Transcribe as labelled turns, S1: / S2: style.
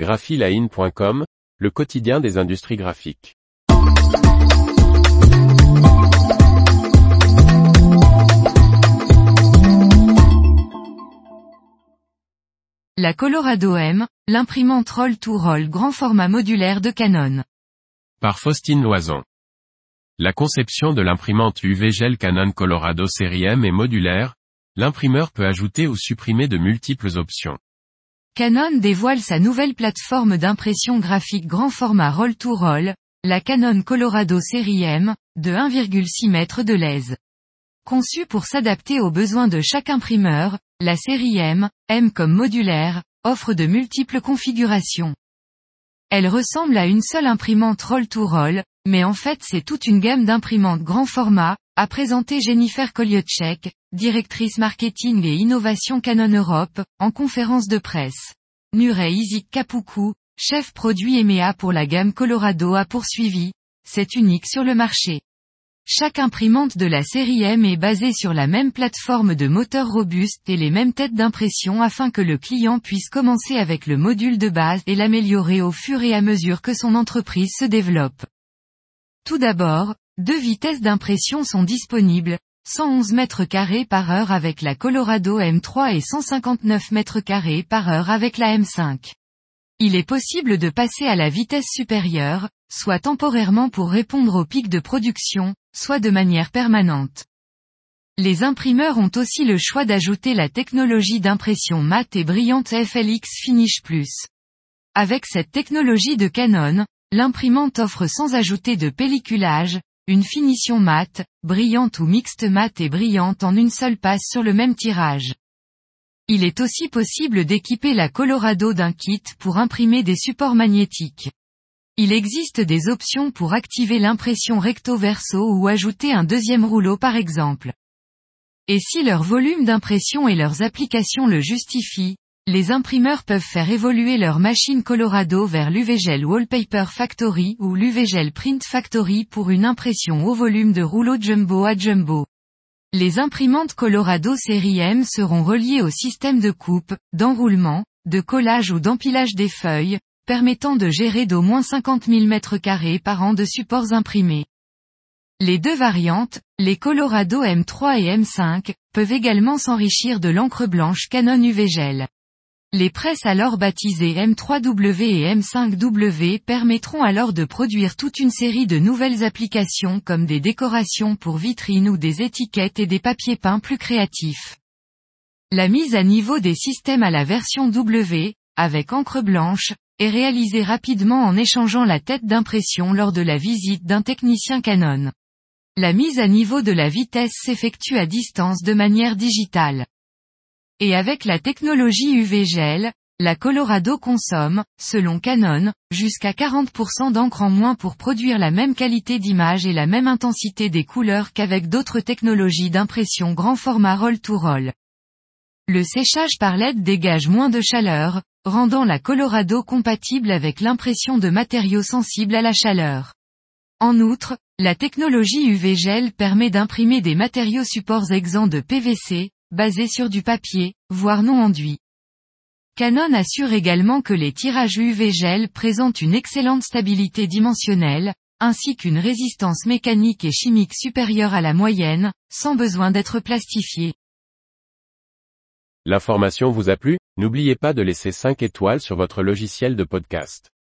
S1: graphiline.com, le quotidien des industries graphiques.
S2: La Colorado M, l'imprimante Roll-to-Roll grand format modulaire de Canon.
S1: Par Faustine Loison. La conception de l'imprimante UV Gel Canon Colorado série M est modulaire, l'imprimeur peut ajouter ou supprimer de multiples options.
S2: Canon dévoile sa nouvelle plateforme d'impression graphique grand format roll-to-roll, la Canon Colorado série M, de 1,6 m de lèse. Conçue pour s'adapter aux besoins de chaque imprimeur, la série M, M comme modulaire, offre de multiples configurations. Elle ressemble à une seule imprimante roll-to-roll, mais en fait c'est toute une gamme d'imprimantes grand format, a présenté Jennifer Kolyotchek, directrice marketing et innovation Canon Europe, en conférence de presse. Nurey Izik Kapuku, chef produit EMEA pour la gamme Colorado a poursuivi, c'est unique sur le marché. Chaque imprimante de la série M est basée sur la même plateforme de moteur robuste et les mêmes têtes d'impression afin que le client puisse commencer avec le module de base et l'améliorer au fur et à mesure que son entreprise se développe. Tout d'abord, deux vitesses d'impression sont disponibles, 111 mètres carrés par heure avec la Colorado M3 et 159 mètres carrés par heure avec la M5. Il est possible de passer à la vitesse supérieure, soit temporairement pour répondre aux pics de production, soit de manière permanente. Les imprimeurs ont aussi le choix d'ajouter la technologie d'impression mate et brillante FLX Finish Plus. Avec cette technologie de Canon, l'imprimante offre sans ajouter de pelliculage, une finition mate, brillante ou mixte mate et brillante en une seule passe sur le même tirage. Il est aussi possible d'équiper la Colorado d'un kit pour imprimer des supports magnétiques. Il existe des options pour activer l'impression recto-verso ou ajouter un deuxième rouleau par exemple. Et si leur volume d'impression et leurs applications le justifient, les imprimeurs peuvent faire évoluer leur machine Colorado vers l'UVGel Wallpaper Factory ou l'UVGel Print Factory pour une impression au volume de rouleau jumbo à jumbo. Les imprimantes Colorado série M seront reliées au système de coupe, d'enroulement, de collage ou d'empilage des feuilles, permettant de gérer d'au moins 50 000 m2 par an de supports imprimés. Les deux variantes, les Colorado M3 et M5, peuvent également s'enrichir de l'encre blanche Canon UV les presses alors baptisées M3W et M5W permettront alors de produire toute une série de nouvelles applications comme des décorations pour vitrines ou des étiquettes et des papiers peints plus créatifs. La mise à niveau des systèmes à la version W, avec encre blanche, est réalisée rapidement en échangeant la tête d'impression lors de la visite d'un technicien Canon. La mise à niveau de la vitesse s'effectue à distance de manière digitale. Et avec la technologie UV gel, la Colorado consomme, selon Canon, jusqu'à 40% d'encre en moins pour produire la même qualité d'image et la même intensité des couleurs qu'avec d'autres technologies d'impression grand format roll-to-roll. Le séchage par LED dégage moins de chaleur, rendant la Colorado compatible avec l'impression de matériaux sensibles à la chaleur. En outre, la technologie UV gel permet d'imprimer des matériaux supports exempts de PVC, basé sur du papier, voire non enduit. Canon assure également que les tirages UV gel présentent une excellente stabilité dimensionnelle, ainsi qu'une résistance mécanique et chimique supérieure à la moyenne, sans besoin d'être plastifié.
S1: L'information vous a plu? N'oubliez pas de laisser 5 étoiles sur votre logiciel de podcast.